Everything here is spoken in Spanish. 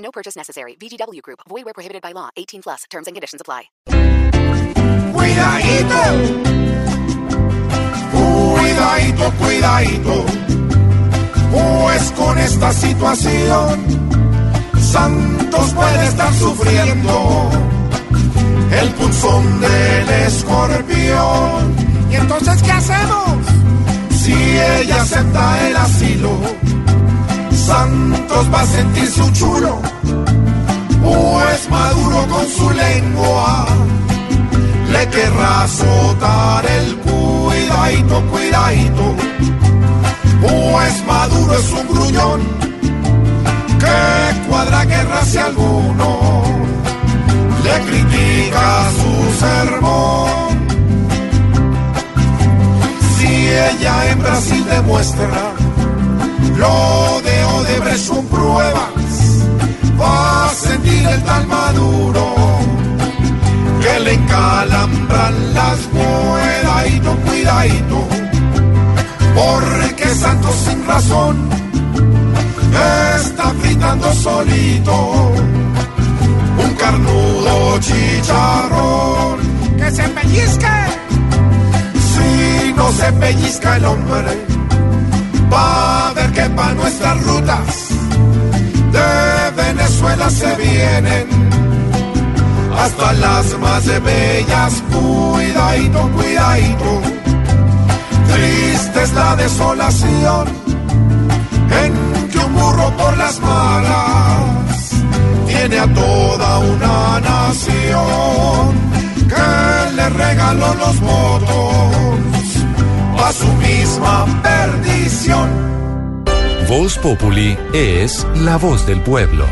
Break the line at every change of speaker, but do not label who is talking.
No purchase necessary. VGW Group. Void where prohibited by law. 18 plus. Terms and conditions apply.
Cuidadito. Cuidadito, cuidadito. Pues con esta situación, Santos puede estar sufriendo el punzón del escorpión. ¿Y entonces qué hacemos? Si ella acepta el asilo, Santos va a sentir su chulo, pues Maduro con su lengua le querrá azotar el cuidadito, cuidadito, pues Maduro es un gruñón que cuadra guerra si alguno le critica su sermón. Si ella en Brasil demuestra lo de Odebrecht son pruebas, va a sentir el tal Maduro que le encalambran las cuidadito, cuidadito, porque Santos sin razón está gritando solito un carnudo chicharrón. Que se pellizque. Si no se pellizca el hombre, va a ver que para nuestras rutas de Venezuela se vienen hasta las más bellas. Cuidadito, cuidadito, triste es la desolación
Voz Populi es la voz del pueblo.